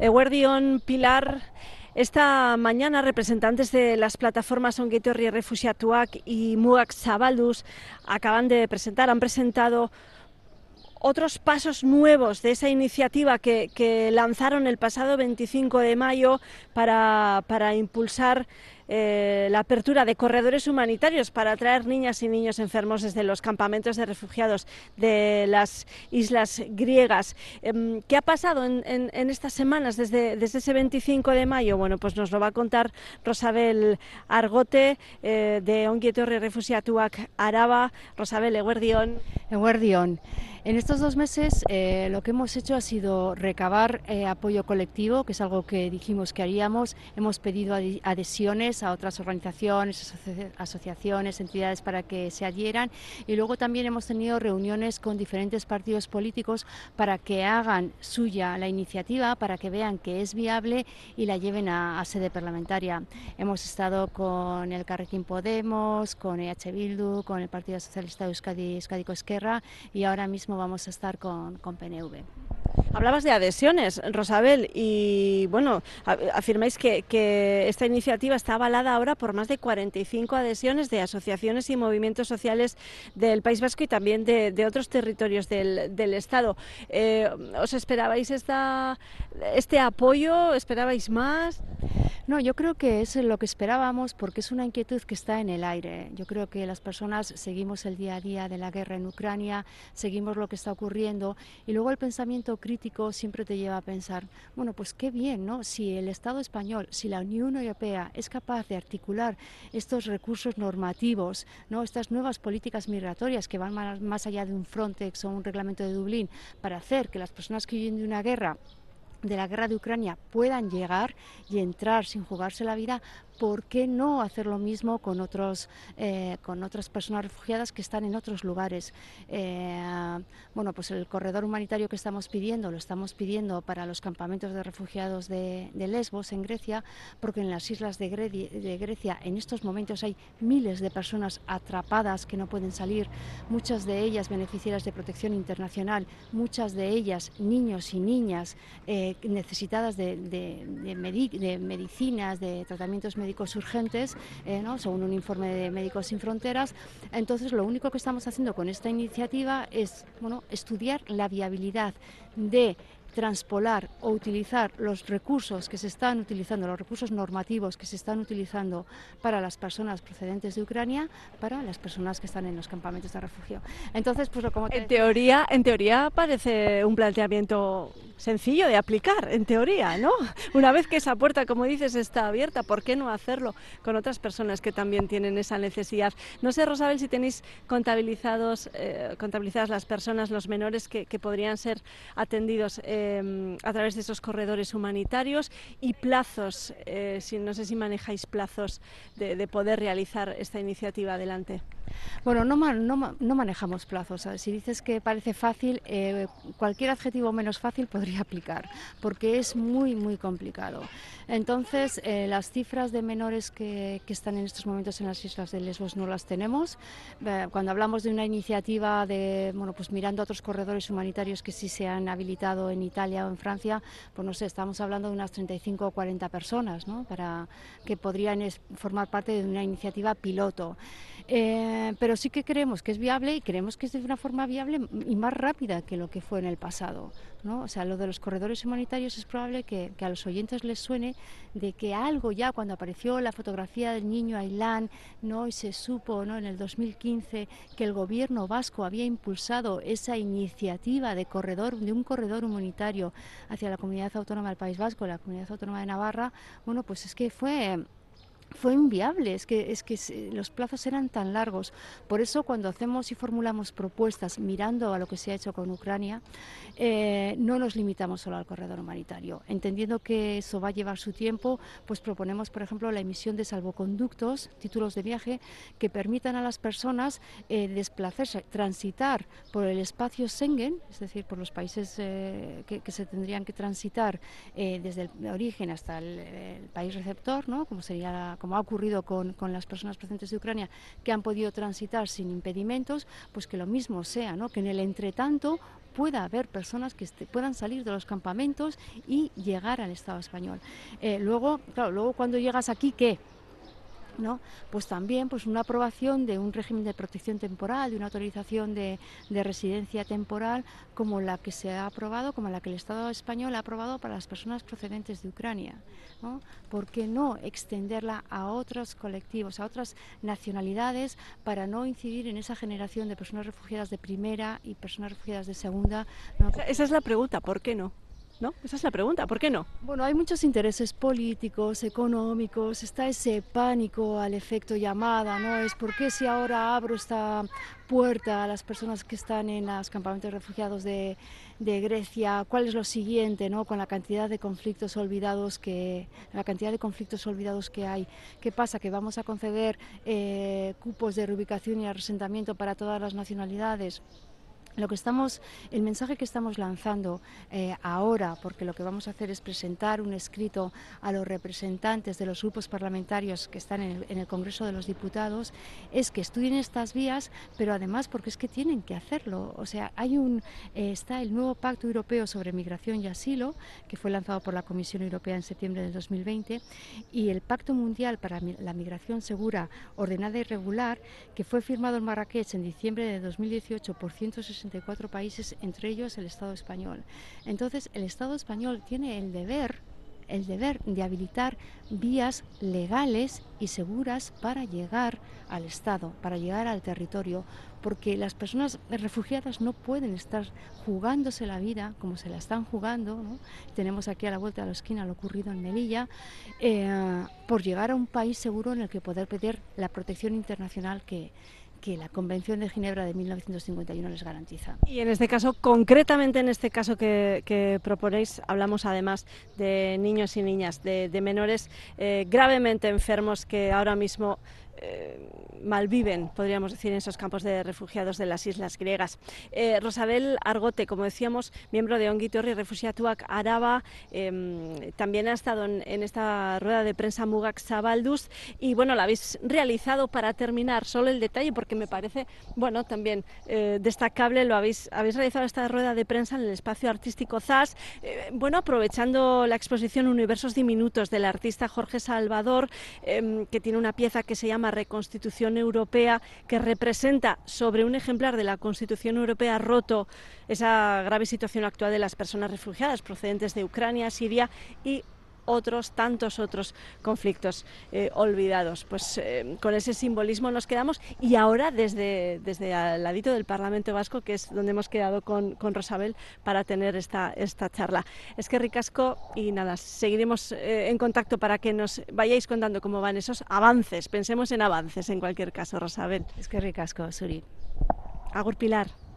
Eguerdión, Pilar. Esta mañana representantes de las plataformas Onguetorri Refugiatuac y Muac Zabaldus acaban de presentar, han presentado otros pasos nuevos de esa iniciativa que, lanzaron el pasado 25 de mayo para impulsar eh, la apertura de corredores humanitarios para traer niñas y niños enfermos desde los campamentos de refugiados de las islas griegas. Em, ¿Qué ha pasado en, estas semanas desde, ese 25 de mayo? Bueno, pues nos lo va a contar Rosabel Argote eh, de Onguietorre Refugiatuak Araba. Rosabel, Eguerdión. Eguerdión. En estos dos meses eh, lo que hemos hecho ha sido recabar apoyo colectivo, que es algo que dijimos que haríamos. Hemos pedido adhesiones a otras organizaciones, asociaciones, entidades para que se adhieran y luego también hemos tenido reuniones con diferentes partidos políticos para que hagan suya la iniciativa, para que vean que es viable y la lleven a, sede parlamentaria. Hemos estado con el Carrequín Podemos, con EH Bildu, con el Partido Socialista de Euskadi, Euskadi Esquerra y ahora mismo vamos a estar con, con PNV. Hablabas de adhesiones, Rosabel, y bueno, afirmáis que, esta iniciativa está avalada ahora por más de 45 adhesiones de asociaciones y movimientos sociales del País Vasco y también de, otros territorios del, Estado. Eh, ¿Os esperabais esta, este apoyo? ¿Esperabais más? No, yo creo que es lo que esperábamos porque es una inquietud que está en el aire. Yo creo que las personas seguimos el día a día de la guerra en Ucrania, seguimos lo que está ocurriendo y luego el pensamiento crítico siempre te lleva a pensar, bueno, pues qué bien, ¿no? Si el Estado español, si la Unión Europea es capaz de articular estos recursos normativos, ¿no? Estas nuevas políticas migratorias que van más allá de un Frontex o un reglamento de Dublín para hacer que las personas que viven de una guerra de la guerra de Ucrania puedan llegar y entrar sin jugarse la vida, ¿por qué no hacer lo mismo con, otros, eh, con otras personas refugiadas que están en otros lugares? Eh, bueno, pues el corredor humanitario que estamos pidiendo, lo estamos pidiendo para los campamentos de refugiados de, Lesbos, en Grecia, porque en las islas de, Grecia en estos momentos hay miles de personas atrapadas que no pueden salir, muchas de ellas beneficiarias de protección internacional, muchas de ellas niños y niñas eh, necesitadas de, de medicinas, de tratamientos médicos urgentes, eh, ¿no? según un informe de Médicos Sin Fronteras. Entonces, lo único que estamos haciendo con esta iniciativa es bueno, estudiar la viabilidad de transpolar o utilizar los recursos que se están utilizando, los recursos normativos que se están utilizando para las personas procedentes de Ucrania, para las personas que están en los campamentos de refugio. Entonces, pues como en teoría, en teoría parece un planteamiento sencillo de aplicar, en teoría, ¿no? Una vez que esa puerta, como dices, está abierta, ¿por qué no hacerlo con otras personas que también tienen esa necesidad? No sé, Rosabel, si tenéis contabilizados, eh, contabilizadas las personas, los menores que, podrían ser atendidos. Em, a través de esos corredores humanitarios y plazos, eh, si, no sé si manejáis plazos de, poder realizar esta iniciativa adelante. Bueno, no, no, no manejamos plazos. Si dices que parece fácil, eh, cualquier adjetivo menos fácil podría aplicar, porque es muy, muy complicado. Entonces, eh, las cifras de menores que, que, están en estos momentos en las islas de Lesbos no las tenemos. cuando hablamos de una iniciativa de, bueno, pues mirando otros corredores humanitarios que sí se han habilitado en Italia o en Francia, pues no sé, estamos hablando de unas 35 o 40 personas, ¿no? Para que podrían formar parte de una iniciativa piloto. Eh, pero sí que creemos que es viable y creemos que es de una forma viable y más rápida que lo que fue en el pasado. ¿no? O sea, lo de los corredores humanitarios es probable que, a los oyentes les suene de que algo ya cuando apareció la fotografía del niño Ailán ¿no? y se supo ¿no? en el 2015 que el gobierno vasco había impulsado esa iniciativa de corredor de un corredor humanitario hacia la comunidad autónoma del País Vasco, la comunidad autónoma de Navarra, bueno, pues es que fue fue inviable, es que, es que los plazos eran tan largos. Por eso cuando hacemos y formulamos propuestas mirando a lo que se ha hecho con Ucrania, eh, no nos limitamos solo al corredor humanitario. Entendiendo que eso va a llevar su tiempo, pues proponemos, por ejemplo, la emisión de salvoconductos, títulos de viaje, que permitan a las personas eh, desplazarse, transitar por el espacio Schengen, es decir, por los países eh, que, se tendrían que transitar desde el origen hasta el, el país receptor, ¿no? como sería la como ha ocurrido con, con, las personas procedentes de Ucrania, que han podido transitar sin impedimentos, pues que lo mismo sea, ¿no? que en el entretanto pueda haber personas que puedan salir de los campamentos y llegar al Estado español. Eh, luego, claro, luego cuando llegas aquí, ¿qué? ¿No? Pues también pues una aprobación de un régimen de protección temporal, de una autorización de, residencia temporal como la que se ha aprobado, como la que el Estado español ha aprobado para las personas procedentes de Ucrania. ¿no? ¿Por qué no extenderla a otros colectivos, a otras nacionalidades, para no incidir en esa generación de personas refugiadas de primera y personas refugiadas de segunda? Esa es la pregunta, ¿por qué no? Esa es la pregunta, ¿por qué no? Bueno, hay muchos intereses políticos, económicos, está ese pánico al efecto llamada, ¿no? Es por qué si ahora abro esta puerta a las personas que están en los campamentos refugiados de, Grecia, cuál es lo siguiente, ¿no? Con la cantidad de conflictos olvidados que, la cantidad de conflictos olvidados que hay. ¿Qué pasa? Que vamos a conceder eh, cupos de reubicación y asentamiento para todas las nacionalidades. Lo que estamos, el mensaje que estamos lanzando eh, ahora, porque lo que vamos a hacer es presentar un escrito a los representantes de los grupos parlamentarios que están en el, Congreso de los Diputados, es que estudien estas vías, pero además porque es que tienen que hacerlo. O sea, hay un eh, está el nuevo Pacto Europeo sobre Migración y Asilo, que fue lanzado por la Comisión Europea en septiembre de 2020, y el Pacto Mundial para la Migración Segura, Ordenada y Regular, que fue firmado en Marrakech en diciembre de 2018 por 160 cuatro países, entre ellos el Estado español. Entonces, el Estado español tiene el deber el deber de habilitar vías legales y seguras para llegar al Estado, para llegar al territorio, porque las personas refugiadas no pueden estar jugándose la vida como se la están jugando. Tenemos aquí a la vuelta de la esquina lo ocurrido en Melilla, eh, por llegar a un país seguro en el que poder pedir la protección internacional que, que la Convención de Ginebra de 1951 les garantiza. Y en este caso, concretamente en este caso que, proponéis, hablamos además de niños y niñas, de, menores eh, gravemente enfermos que ahora mismo eh, malviven, podríamos decir, en esos campos de refugiados de las islas griegas. Eh, Rosabel Argote, como decíamos, miembro de Ongitorri Refugiatuak Araba, em, también ha estado en, esta rueda de prensa Mugak Zabaldus y bueno, la habéis realizado para terminar, solo el detalle, porque me parece, bueno, también eh, destacable, lo habéis, habéis realizado esta rueda de prensa en el espacio artístico ZAS, bueno, aprovechando la exposición Universos Diminutos del artista Jorge Salvador, em, que tiene una pieza que se llama reconstitución europea que representa sobre un ejemplar de la Constitución Europea roto esa grave situación actual de las personas refugiadas procedentes de Ucrania, Siria y otros tantos otros conflictos eh, olvidados. Pues eh, con ese simbolismo nos quedamos y ahora desde, desde al ladito del Parlamento Vasco, que es donde hemos quedado con, con Rosabel para tener esta, esta charla. Es que ricasco y nada, seguiremos eh, en contacto para que nos vayáis contando cómo van esos avances. Pensemos en avances en cualquier caso, Rosabel. Es que ricasco, Suri. Agur Pilar.